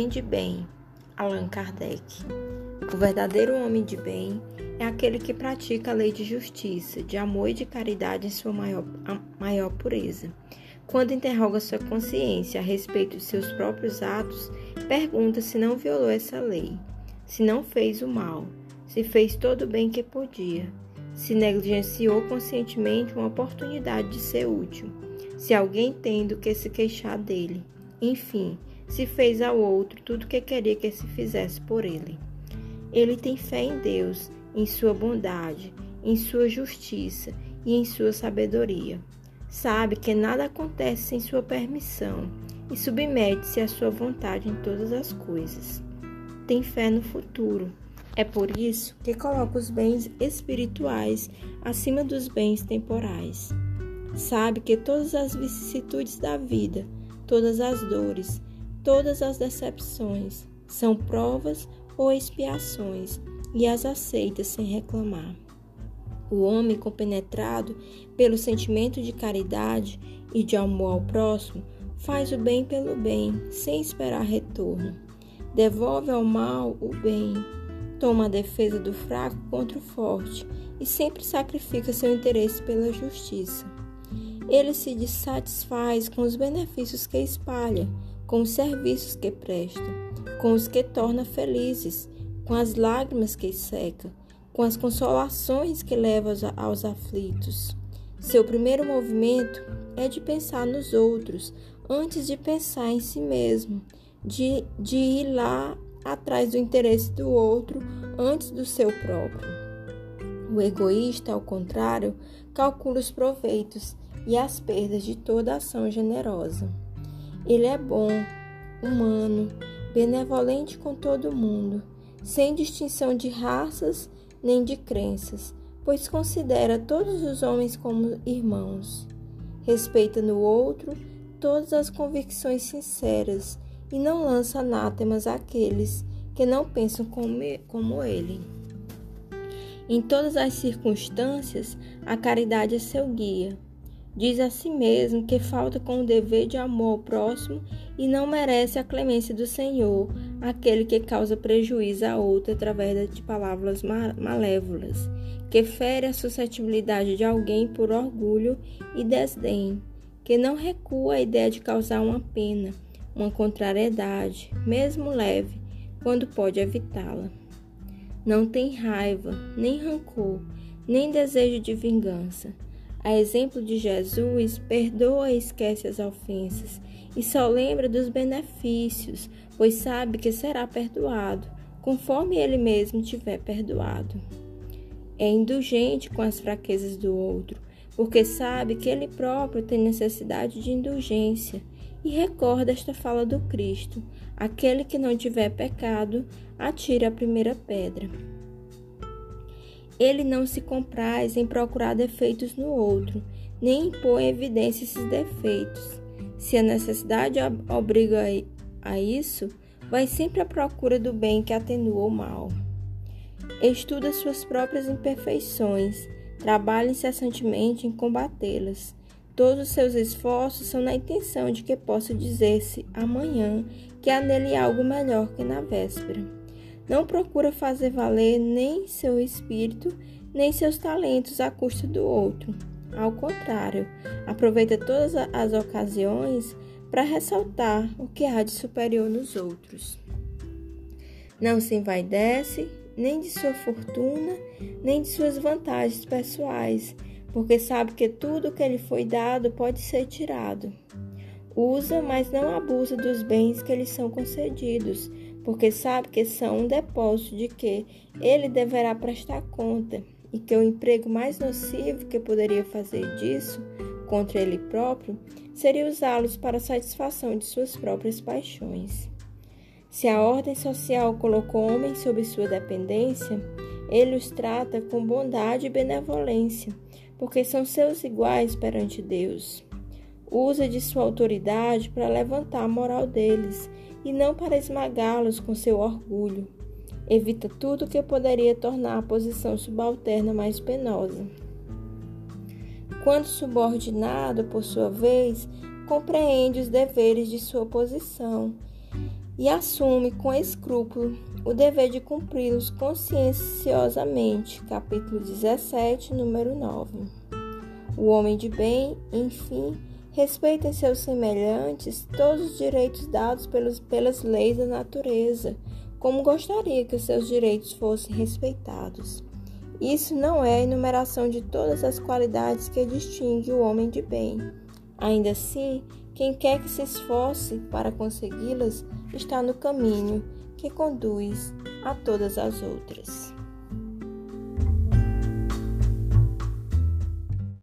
homem de bem, Allan Kardec. O verdadeiro homem de bem é aquele que pratica a lei de justiça, de amor e de caridade em sua maior, maior pureza. Quando interroga sua consciência a respeito de seus próprios atos, pergunta se não violou essa lei, se não fez o mal, se fez todo o bem que podia, se negligenciou conscientemente uma oportunidade de ser útil, se alguém tem do que se queixar dele, enfim, se fez ao outro tudo o que queria que se fizesse por ele. Ele tem fé em Deus, em sua bondade, em sua justiça e em sua sabedoria. Sabe que nada acontece sem sua permissão e submete-se à sua vontade em todas as coisas. Tem fé no futuro. É por isso que coloca os bens espirituais acima dos bens temporais. Sabe que todas as vicissitudes da vida, todas as dores, todas as decepções são provas ou expiações e as aceita sem reclamar. O homem compenetrado pelo sentimento de caridade e de amor ao próximo faz o bem pelo bem, sem esperar retorno. Devolve ao mal o bem, toma a defesa do fraco contra o forte e sempre sacrifica seu interesse pela justiça. Ele se dissatisfaz com os benefícios que espalha, com os serviços que presta, com os que torna felizes, com as lágrimas que seca, com as consolações que leva aos aflitos. Seu primeiro movimento é de pensar nos outros antes de pensar em si mesmo, de, de ir lá atrás do interesse do outro antes do seu próprio. O egoísta, ao contrário, calcula os proveitos e as perdas de toda ação generosa. Ele é bom, humano, benevolente com todo mundo sem distinção de raças nem de crenças, pois considera todos os homens como irmãos. Respeita no outro todas as convicções sinceras e não lança anátemas àqueles que não pensam como ele. Em todas as circunstâncias, a caridade é seu guia. Diz a si mesmo que falta com o dever de amor ao próximo e não merece a clemência do Senhor, aquele que causa prejuízo a outro através de palavras malévolas, que fere a suscetibilidade de alguém por orgulho e desdém, que não recua a ideia de causar uma pena, uma contrariedade, mesmo leve, quando pode evitá-la. Não tem raiva, nem rancor, nem desejo de vingança a exemplo de Jesus, perdoa e esquece as ofensas e só lembra dos benefícios, pois sabe que será perdoado, conforme ele mesmo tiver perdoado. É indulgente com as fraquezas do outro, porque sabe que ele próprio tem necessidade de indulgência e recorda esta fala do Cristo: aquele que não tiver pecado, atire a primeira pedra. Ele não se compraz em procurar defeitos no outro, nem impõe evidência esses defeitos. Se a necessidade obriga a isso, vai sempre à procura do bem que atenua o mal. Estuda suas próprias imperfeições, trabalha incessantemente em combatê-las. Todos os seus esforços são na intenção de que possa dizer-se amanhã que há nele algo melhor que na véspera. Não procura fazer valer nem seu espírito, nem seus talentos à custa do outro. Ao contrário, aproveita todas as ocasiões para ressaltar o que há de superior nos outros. Não se envaidece nem de sua fortuna, nem de suas vantagens pessoais, porque sabe que tudo que lhe foi dado pode ser tirado. Usa, mas não abusa dos bens que lhe são concedidos, porque sabe que são um depósito de que ele deverá prestar conta e que o emprego mais nocivo que poderia fazer disso contra ele próprio seria usá-los para a satisfação de suas próprias paixões. Se a ordem social colocou homens sob sua dependência, ele os trata com bondade e benevolência, porque são seus iguais perante Deus. Usa de sua autoridade para levantar a moral deles e não para esmagá-los com seu orgulho. Evita tudo que poderia tornar a posição subalterna mais penosa. Quando subordinado, por sua vez, compreende os deveres de sua posição e assume com escrúpulo o dever de cumpri-los conscienciosamente. Capítulo 17, número 9. O homem de bem, enfim, respeita seus semelhantes todos os direitos dados pelos, pelas leis da natureza, como gostaria que os seus direitos fossem respeitados. Isso não é a enumeração de todas as qualidades que distingue o homem de bem. Ainda assim, quem quer que se esforce para consegui-las está no caminho que conduz a todas as outras.